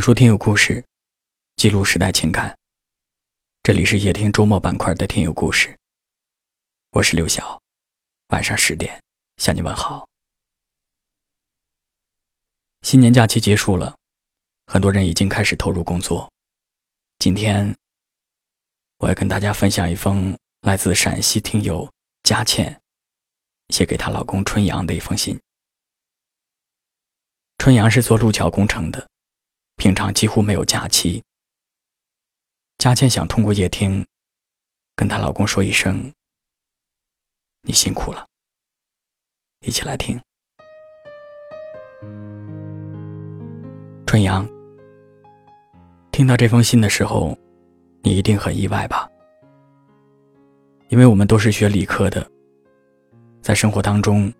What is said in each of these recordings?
讲述听友故事，记录时代情感。这里是夜听周末板块的听友故事。我是刘晓，晚上十点向你问好。新年假期结束了，很多人已经开始投入工作。今天，我要跟大家分享一封来自陕西听友佳倩写给她老公春阳的一封信。春阳是做路桥工程的。平常几乎没有假期。佳倩想通过夜听，跟她老公说一声：“你辛苦了。”一起来听。春阳，听到这封信的时候，你一定很意外吧？因为我们都是学理科的，在生活当中，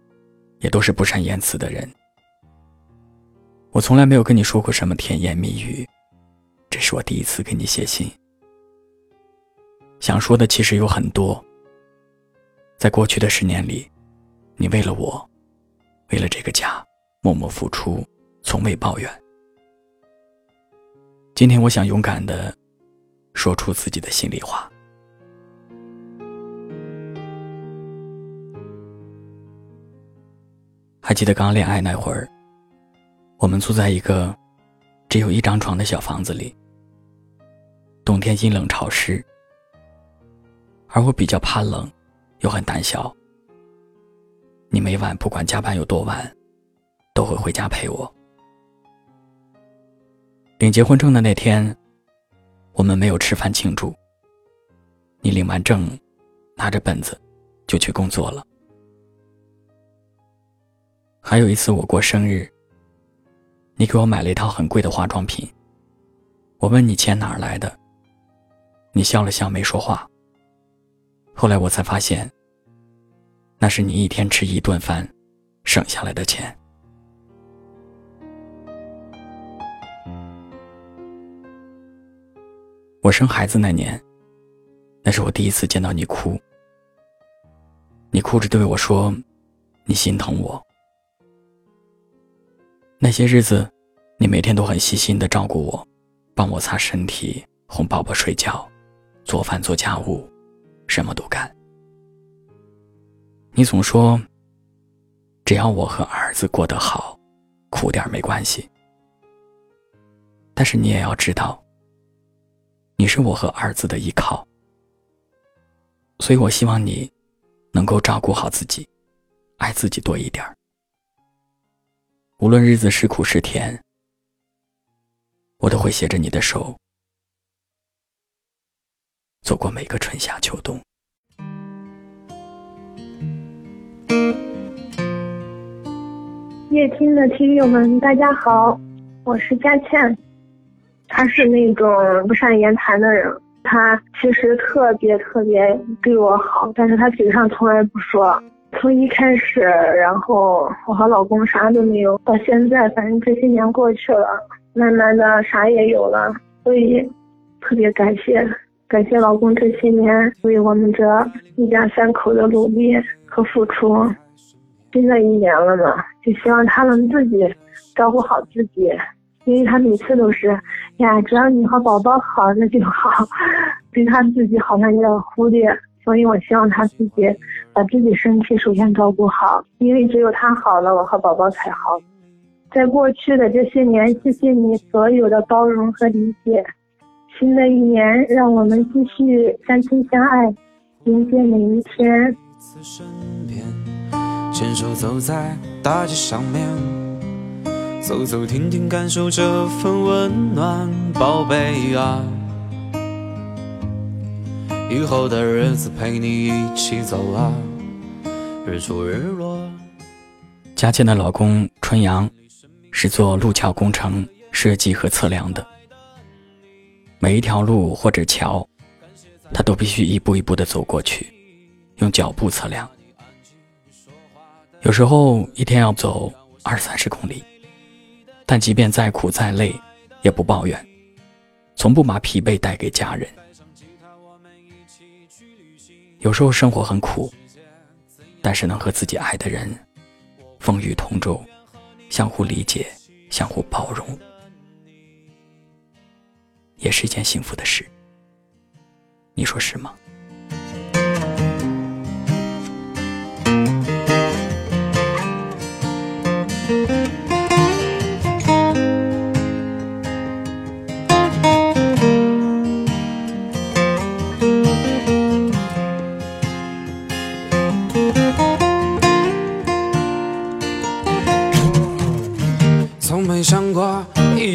也都是不善言辞的人。我从来没有跟你说过什么甜言蜜语，这是我第一次给你写信。想说的其实有很多。在过去的十年里，你为了我，为了这个家，默默付出，从未抱怨。今天我想勇敢的说出自己的心里话。还记得刚恋爱那会儿？我们住在一个只有一张床的小房子里，冬天阴冷潮湿，而我比较怕冷，又很胆小。你每晚不管加班有多晚，都会回家陪我。领结婚证的那天，我们没有吃饭庆祝。你领完证，拿着本子就去工作了。还有一次我过生日。你给我买了一套很贵的化妆品。我问你钱哪儿来的，你笑了笑没说话。后来我才发现，那是你一天吃一顿饭省下来的钱。我生孩子那年，那是我第一次见到你哭。你哭着对我说：“你心疼我。”那些日子，你每天都很细心的照顾我，帮我擦身体、哄宝宝睡觉、做饭做家务，什么都干。你总说，只要我和儿子过得好，苦点没关系。但是你也要知道，你是我和儿子的依靠，所以我希望你能够照顾好自己，爱自己多一点。无论日子是苦是甜，我都会携着你的手，走过每个春夏秋冬。夜听的听友们，大家好，我是佳倩。他是那种不善言谈的人，他其实特别特别对我好，但是他嘴上从来不说。从一开始，然后我和老公啥都没有，到现在，反正这些年过去了，慢慢的啥也有了，所以特别感谢，感谢老公这些年为我们这一家三口的努力和付出。现在一年了嘛，就希望他能自己照顾好自己，因为他每次都是呀，只要你和宝宝好那就好，对他自己好像有点忽略。所以，我希望他自己把自己身体首先照顾好，因为只有他好了，我和宝宝才好。在过去的这些年，谢谢你所有的包容和理解。新的一年，让我们继续相亲相爱，迎接每一天。牵手走在大街上面，走走停停，感受这份温暖，宝贝啊。以后的日子陪你一起走啊，日出日落。佳倩的老公春阳是做路桥工程设计和测量的，每一条路或者桥，他都必须一步一步的走过去，用脚步测量。有时候一天要走二三十公里，但即便再苦再累，也不抱怨，从不把疲惫带给家人。有时候生活很苦，但是能和自己爱的人风雨同舟，相互理解，相互包容，也是一件幸福的事。你说是吗？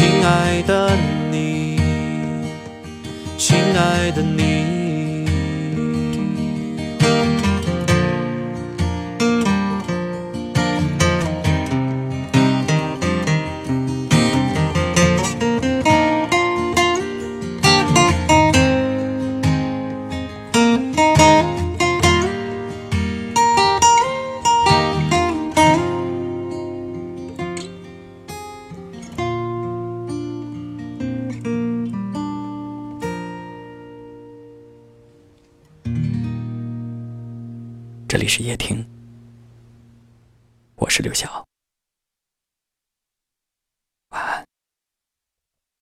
亲爱的你，亲爱的你。这里是夜听，我是刘晓。